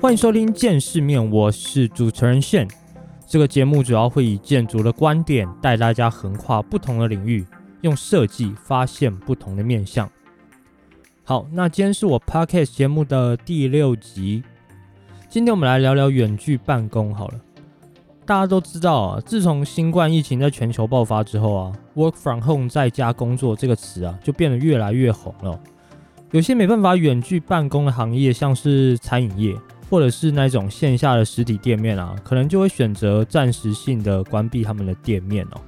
欢迎收听见世面，我是主持人炫。这个节目主要会以建筑的观点带大家横跨不同的领域，用设计发现不同的面向。好，那今天是我 podcast 节目的第六集。今天我们来聊聊远距办公好了。大家都知道啊，自从新冠疫情在全球爆发之后啊，“work from home” 在家工作这个词啊，就变得越来越红了。有些没办法远距办公的行业，像是餐饮业，或者是那种线下的实体店面啊，可能就会选择暂时性的关闭他们的店面哦。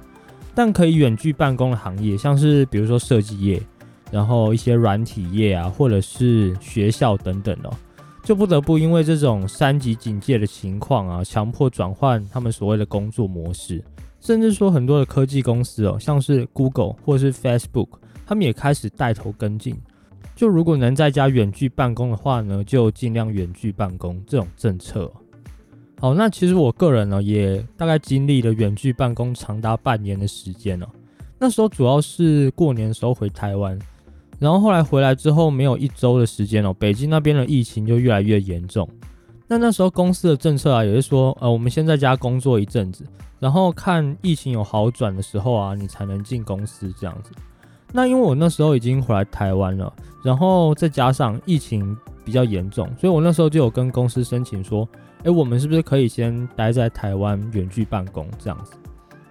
但可以远距办公的行业，像是比如说设计业，然后一些软体业啊，或者是学校等等哦。就不得不因为这种三级警戒的情况啊，强迫转换他们所谓的工作模式，甚至说很多的科技公司哦，像是 Google 或是 Facebook，他们也开始带头跟进。就如果能在家远距办公的话呢，就尽量远距办公这种政策。好，那其实我个人呢，也大概经历了远距办公长达半年的时间了。那时候主要是过年的时候回台湾。然后后来回来之后，没有一周的时间哦，北京那边的疫情就越来越严重。那那时候公司的政策啊，也是说，呃，我们先在家工作一阵子，然后看疫情有好转的时候啊，你才能进公司这样子。那因为我那时候已经回来台湾了，然后再加上疫情比较严重，所以我那时候就有跟公司申请说，哎，我们是不是可以先待在台湾远距办公这样子？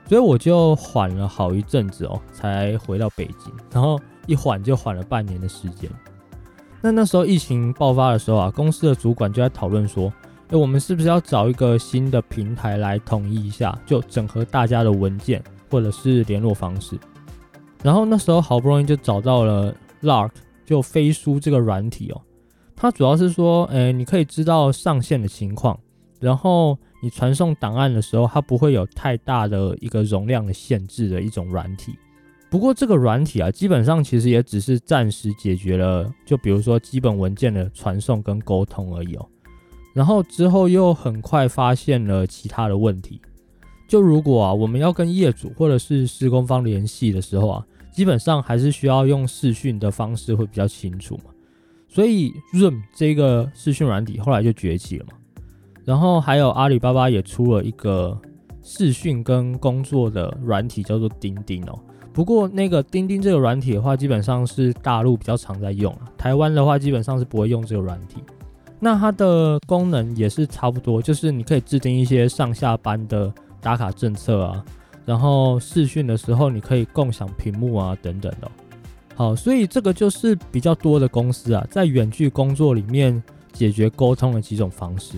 所以我就缓了好一阵子哦，才回到北京，然后。一缓就缓了半年的时间。那那时候疫情爆发的时候啊，公司的主管就在讨论说：“哎，我们是不是要找一个新的平台来统一一下，就整合大家的文件或者是联络方式？”然后那时候好不容易就找到了 Lark，就飞书这个软体哦。它主要是说，哎，你可以知道上线的情况，然后你传送档案的时候，它不会有太大的一个容量的限制的一种软体。不过这个软体啊，基本上其实也只是暂时解决了，就比如说基本文件的传送跟沟通而已哦。然后之后又很快发现了其他的问题。就如果啊，我们要跟业主或者是施工方联系的时候啊，基本上还是需要用视讯的方式会比较清楚嘛。所以 Zoom 这个视讯软体后来就崛起了嘛。然后还有阿里巴巴也出了一个视讯跟工作的软体，叫做钉钉哦。不过那个钉钉这个软体的话，基本上是大陆比较常在用台湾的话基本上是不会用这个软体。那它的功能也是差不多，就是你可以制定一些上下班的打卡政策啊，然后视讯的时候你可以共享屏幕啊等等的。好，所以这个就是比较多的公司啊，在远距工作里面解决沟通的几种方式。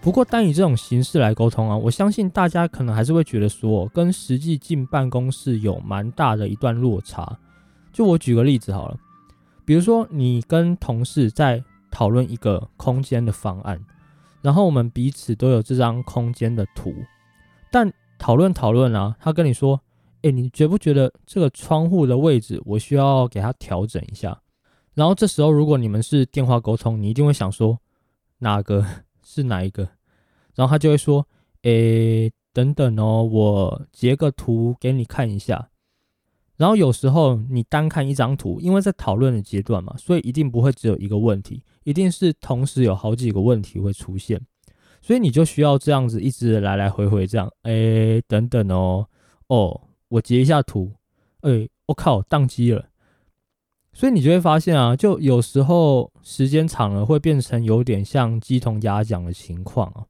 不过，单以这种形式来沟通啊，我相信大家可能还是会觉得说，跟实际进办公室有蛮大的一段落差。就我举个例子好了，比如说你跟同事在讨论一个空间的方案，然后我们彼此都有这张空间的图，但讨论讨论啊，他跟你说，哎，你觉不觉得这个窗户的位置我需要给它调整一下？然后这时候如果你们是电话沟通，你一定会想说，哪个？是哪一个？然后他就会说：“诶，等等哦，我截个图给你看一下。”然后有时候你单看一张图，因为在讨论的阶段嘛，所以一定不会只有一个问题，一定是同时有好几个问题会出现，所以你就需要这样子一直来来回回这样。诶，等等哦，哦，我截一下图。诶，我靠，宕机了。所以你就会发现啊，就有时候时间长了会变成有点像鸡同鸭讲的情况啊。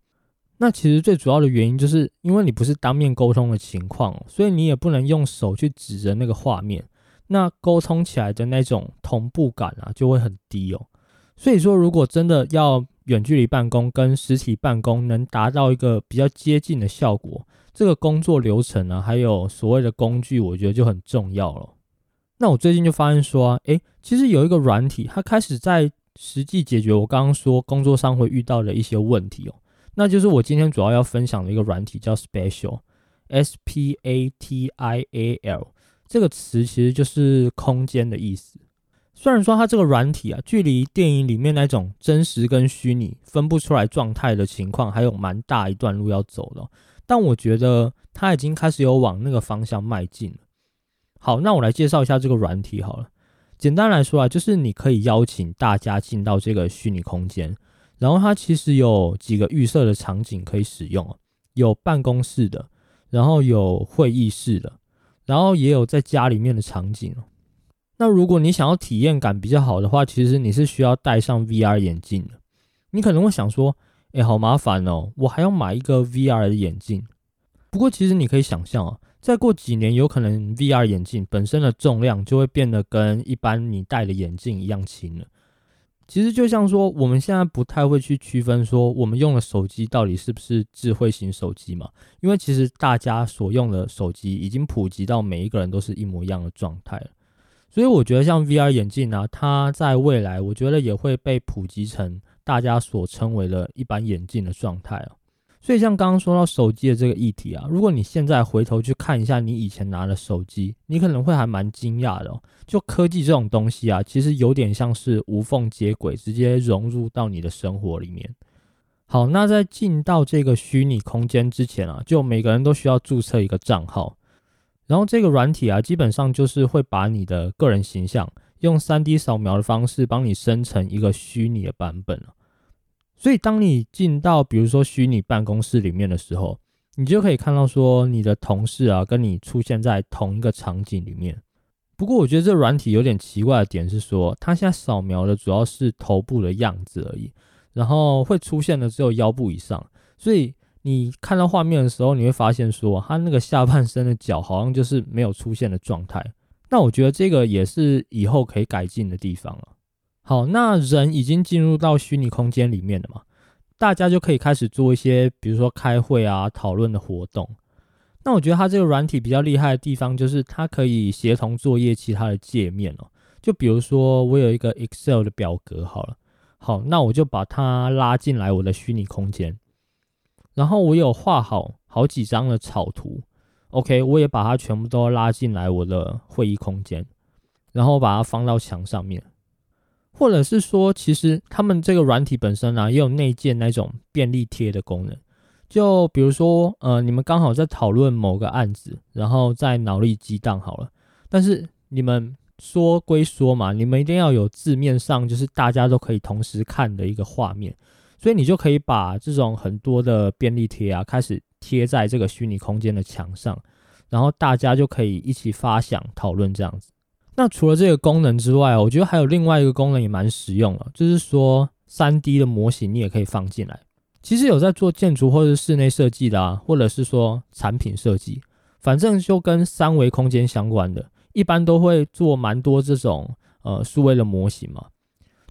那其实最主要的原因就是因为你不是当面沟通的情况，所以你也不能用手去指着那个画面，那沟通起来的那种同步感啊就会很低哦。所以说，如果真的要远距离办公跟实体办公能达到一个比较接近的效果，这个工作流程啊，还有所谓的工具，我觉得就很重要了。那我最近就发现说，诶，其实有一个软体，它开始在实际解决我刚刚说工作上会遇到的一些问题哦。那就是我今天主要要分享的一个软体，叫 Spatial，S P A T I A L，这个词其实就是空间的意思。虽然说它这个软体啊，距离电影里面那种真实跟虚拟分不出来状态的情况，还有蛮大一段路要走的，但我觉得它已经开始有往那个方向迈进了。好，那我来介绍一下这个软体好了。简单来说啊，就是你可以邀请大家进到这个虚拟空间，然后它其实有几个预设的场景可以使用，有办公室的，然后有会议室的，然后也有在家里面的场景。那如果你想要体验感比较好的话，其实你是需要戴上 VR 眼镜的。你可能会想说，哎，好麻烦哦，我还要买一个 VR 的眼镜。不过其实你可以想象啊，再过几年，有可能 VR 眼镜本身的重量就会变得跟一般你戴的眼镜一样轻了。其实就像说，我们现在不太会去区分说，我们用的手机到底是不是智慧型手机嘛？因为其实大家所用的手机已经普及到每一个人都是一模一样的状态了。所以我觉得像 VR 眼镜啊，它在未来我觉得也会被普及成大家所称为的一般眼镜的状态啊。所以像刚刚说到手机的这个议题啊，如果你现在回头去看一下你以前拿的手机，你可能会还蛮惊讶的。就科技这种东西啊，其实有点像是无缝接轨，直接融入到你的生活里面。好，那在进到这个虚拟空间之前啊，就每个人都需要注册一个账号。然后这个软体啊，基本上就是会把你的个人形象用 3D 扫描的方式帮你生成一个虚拟的版本所以当你进到比如说虚拟办公室里面的时候，你就可以看到说你的同事啊跟你出现在同一个场景里面。不过我觉得这软体有点奇怪的点是说，它现在扫描的主要是头部的样子而已，然后会出现的只有腰部以上，所以。你看到画面的时候，你会发现说，他那个下半身的脚好像就是没有出现的状态。那我觉得这个也是以后可以改进的地方了。好，那人已经进入到虚拟空间里面了嘛，大家就可以开始做一些，比如说开会啊、讨论的活动。那我觉得它这个软体比较厉害的地方，就是它可以协同作业其他的界面哦。就比如说我有一个 Excel 的表格，好了，好，那我就把它拉进来我的虚拟空间。然后我有画好好几张的草图，OK，我也把它全部都拉进来我的会议空间，然后把它放到墙上面，或者是说，其实他们这个软体本身呢，也有内建那种便利贴的功能。就比如说，呃，你们刚好在讨论某个案子，然后在脑力激荡好了，但是你们说归说嘛，你们一定要有字面上就是大家都可以同时看的一个画面。所以你就可以把这种很多的便利贴啊，开始贴在这个虚拟空间的墙上，然后大家就可以一起发想讨论这样子。那除了这个功能之外，我觉得还有另外一个功能也蛮实用的，就是说三 D 的模型你也可以放进来。其实有在做建筑或者室内设计的啊，或者是说产品设计，反正就跟三维空间相关的，一般都会做蛮多这种呃数位的模型嘛。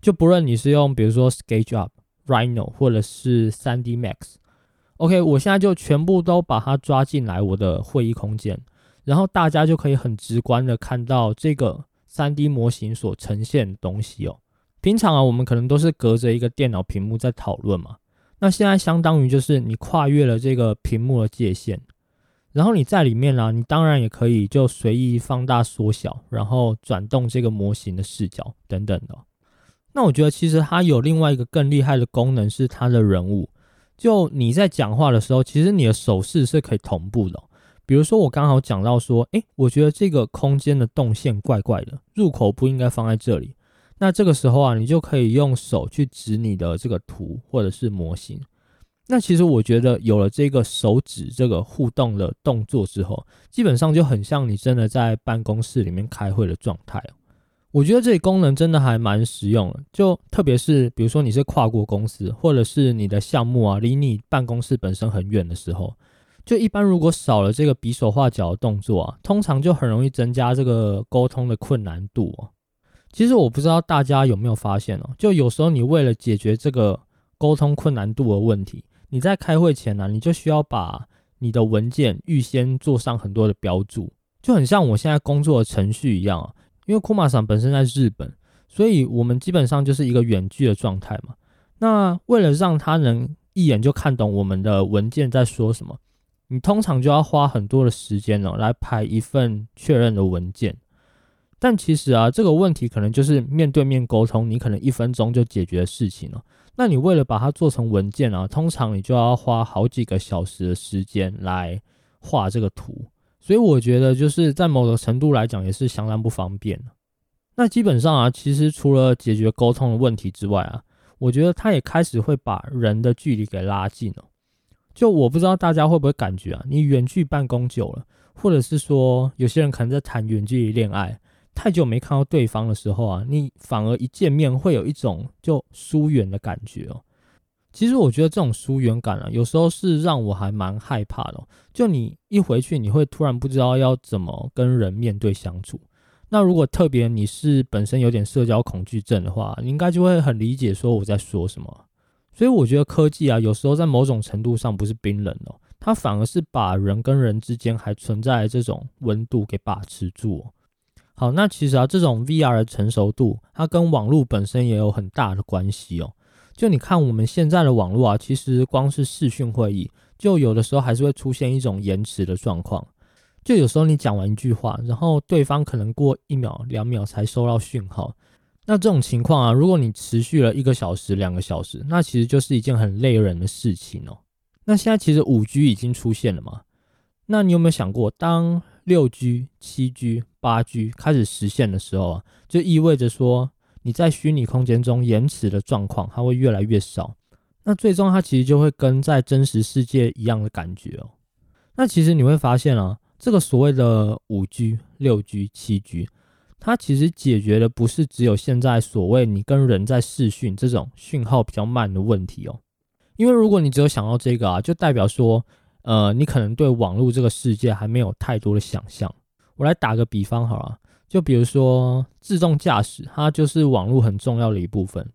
就不论你是用比如说 SketchUp。Rhino 或者是 3D Max，OK，我现在就全部都把它抓进来我的会议空间，然后大家就可以很直观的看到这个 3D 模型所呈现的东西哦。平常啊，我们可能都是隔着一个电脑屏幕在讨论嘛，那现在相当于就是你跨越了这个屏幕的界限，然后你在里面呢，你当然也可以就随意放大缩小，然后转动这个模型的视角等等的。那我觉得其实它有另外一个更厉害的功能，是它的人物。就你在讲话的时候，其实你的手势是可以同步的。比如说我刚好讲到说，诶，我觉得这个空间的动线怪怪的，入口不应该放在这里。那这个时候啊，你就可以用手去指你的这个图或者是模型。那其实我觉得有了这个手指这个互动的动作之后，基本上就很像你真的在办公室里面开会的状态。我觉得这里功能真的还蛮实用的，就特别是比如说你是跨国公司，或者是你的项目啊离你办公室本身很远的时候，就一般如果少了这个比手画脚的动作啊，通常就很容易增加这个沟通的困难度哦。其实我不知道大家有没有发现哦，就有时候你为了解决这个沟通困难度的问题，你在开会前呢，你就需要把你的文件预先做上很多的标注，就很像我现在工作的程序一样啊。因为库马桑本身在日本，所以我们基本上就是一个远距的状态嘛。那为了让他能一眼就看懂我们的文件在说什么，你通常就要花很多的时间哦，来排一份确认的文件。但其实啊，这个问题可能就是面对面沟通，你可能一分钟就解决的事情了。那你为了把它做成文件啊，通常你就要花好几个小时的时间来画这个图。所以我觉得，就是在某个程度来讲，也是相当不方便那基本上啊，其实除了解决沟通的问题之外啊，我觉得它也开始会把人的距离给拉近了。就我不知道大家会不会感觉啊，你远距办公久了，或者是说有些人可能在谈远距离恋爱，太久没看到对方的时候啊，你反而一见面会有一种就疏远的感觉哦。其实我觉得这种疏远感啊，有时候是让我还蛮害怕的。就你一回去，你会突然不知道要怎么跟人面对相处。那如果特别你是本身有点社交恐惧症的话，你应该就会很理解说我在说什么。所以我觉得科技啊，有时候在某种程度上不是冰冷哦，它反而是把人跟人之间还存在这种温度给把持住。好，那其实啊，这种 VR 的成熟度，它跟网络本身也有很大的关系哦。就你看我们现在的网络啊，其实光是视讯会议，就有的时候还是会出现一种延迟的状况。就有时候你讲完一句话，然后对方可能过一秒、两秒才收到讯号。那这种情况啊，如果你持续了一个小时、两个小时，那其实就是一件很累人的事情哦。那现在其实五 G 已经出现了嘛？那你有没有想过，当六 G、七 G、八 G 开始实现的时候啊，就意味着说。你在虚拟空间中延迟的状况，它会越来越少。那最终它其实就会跟在真实世界一样的感觉哦。那其实你会发现啊，这个所谓的五 G、六 G、七 G，它其实解决的不是只有现在所谓你跟人在视讯这种讯号比较慢的问题哦。因为如果你只有想到这个啊，就代表说，呃，你可能对网络这个世界还没有太多的想象。我来打个比方好了。就比如说自动驾驶，它就是网络很重要的一部分。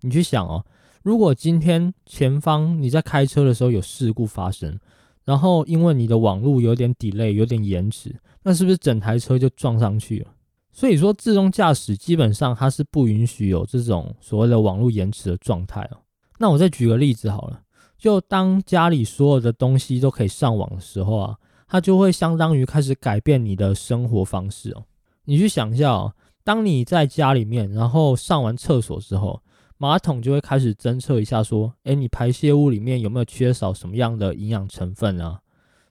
你去想哦，如果今天前方你在开车的时候有事故发生，然后因为你的网络有点 delay，有点延迟，那是不是整台车就撞上去了？所以说自动驾驶基本上它是不允许有这种所谓的网络延迟的状态哦。那我再举个例子好了，就当家里所有的东西都可以上网的时候啊，它就会相当于开始改变你的生活方式哦。你去想一下哦，当你在家里面，然后上完厕所之后，马桶就会开始侦测一下，说，哎，你排泄物里面有没有缺少什么样的营养成分啊？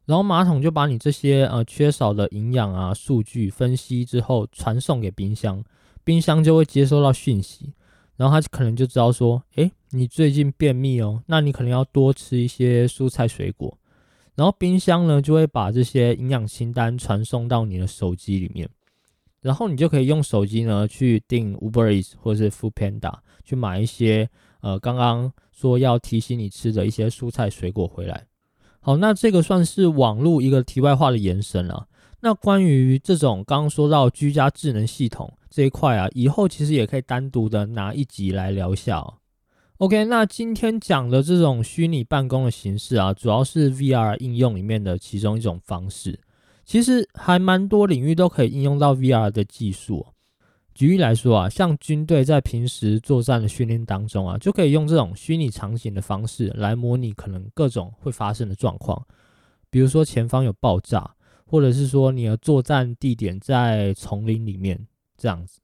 然后马桶就把你这些呃缺少的营养啊数据分析之后传送给冰箱，冰箱就会接收到讯息，然后它可能就知道说，哎，你最近便秘哦，那你可能要多吃一些蔬菜水果，然后冰箱呢就会把这些营养清单传送到你的手机里面。然后你就可以用手机呢去订 Uber Eats 或者是 Food Panda 去买一些呃刚刚说要提醒你吃的一些蔬菜水果回来。好，那这个算是网络一个题外话的延伸了。那关于这种刚刚说到居家智能系统这一块啊，以后其实也可以单独的拿一集来聊一下哦。OK，那今天讲的这种虚拟办公的形式啊，主要是 VR 应用里面的其中一种方式。其实还蛮多领域都可以应用到 VR 的技术。举例来说啊，像军队在平时作战的训练当中啊，就可以用这种虚拟场景的方式来模拟可能各种会发生的状况。比如说前方有爆炸，或者是说你的作战地点在丛林里面这样子，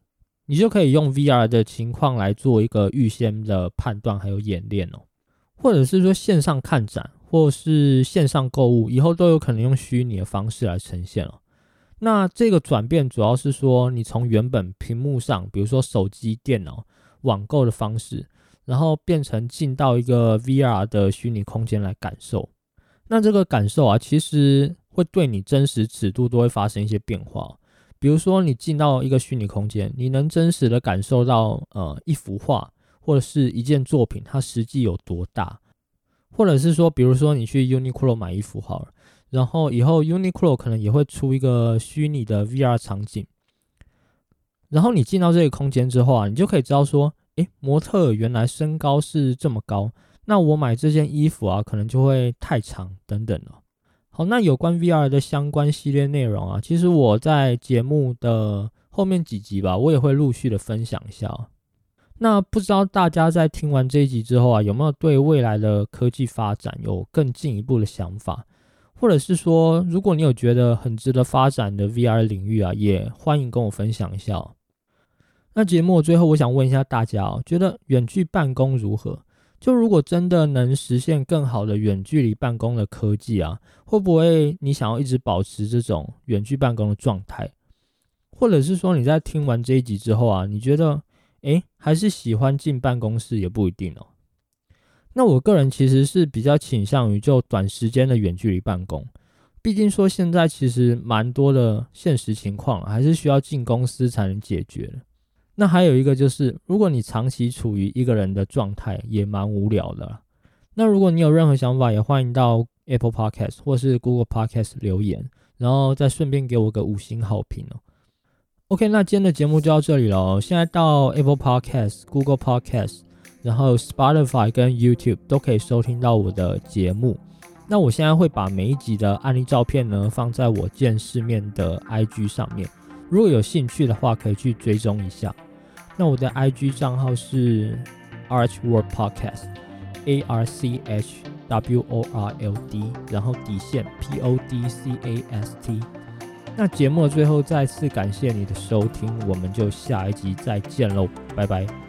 你就可以用 VR 的情况来做一个预先的判断还有演练哦。或者是说线上看展。或是线上购物，以后都有可能用虚拟的方式来呈现了。那这个转变主要是说，你从原本屏幕上，比如说手机、电脑网购的方式，然后变成进到一个 VR 的虚拟空间来感受。那这个感受啊，其实会对你真实尺度都会发生一些变化。比如说，你进到一个虚拟空间，你能真实的感受到，呃，一幅画或者是一件作品，它实际有多大。或者是说，比如说你去 Uniqlo 买衣服好了，然后以后 Uniqlo 可能也会出一个虚拟的 VR 场景，然后你进到这个空间之后啊，你就可以知道说，诶，模特原来身高是这么高，那我买这件衣服啊，可能就会太长等等了。好，那有关 VR 的相关系列内容啊，其实我在节目的后面几集吧，我也会陆续的分享一下。那不知道大家在听完这一集之后啊，有没有对未来的科技发展有更进一步的想法？或者是说，如果你有觉得很值得发展的 VR 领域啊，也欢迎跟我分享一下。那节目最后，我想问一下大家哦，觉得远距办公如何？就如果真的能实现更好的远距离办公的科技啊，会不会你想要一直保持这种远距办公的状态？或者是说你在听完这一集之后啊，你觉得？诶，还是喜欢进办公室也不一定哦。那我个人其实是比较倾向于就短时间的远距离办公，毕竟说现在其实蛮多的现实情况还是需要进公司才能解决的。那还有一个就是，如果你长期处于一个人的状态，也蛮无聊的。那如果你有任何想法，也欢迎到 Apple Podcast 或是 Google Podcast 留言，然后再顺便给我个五星好评哦。OK，那今天的节目就到这里了。现在到 Apple Podcast、Google Podcast。然后 Spotify 跟 YouTube 都可以收听到我的节目。那我现在会把每一集的案例照片呢放在我见世面的 IG 上面，如果有兴趣的话，可以去追踪一下。那我的 IG 账号是 Archworld Podcast，A R C H W O R L D，然后底线 P O D C A S T。那节目的最后再次感谢你的收听，我们就下一集再见喽，拜拜。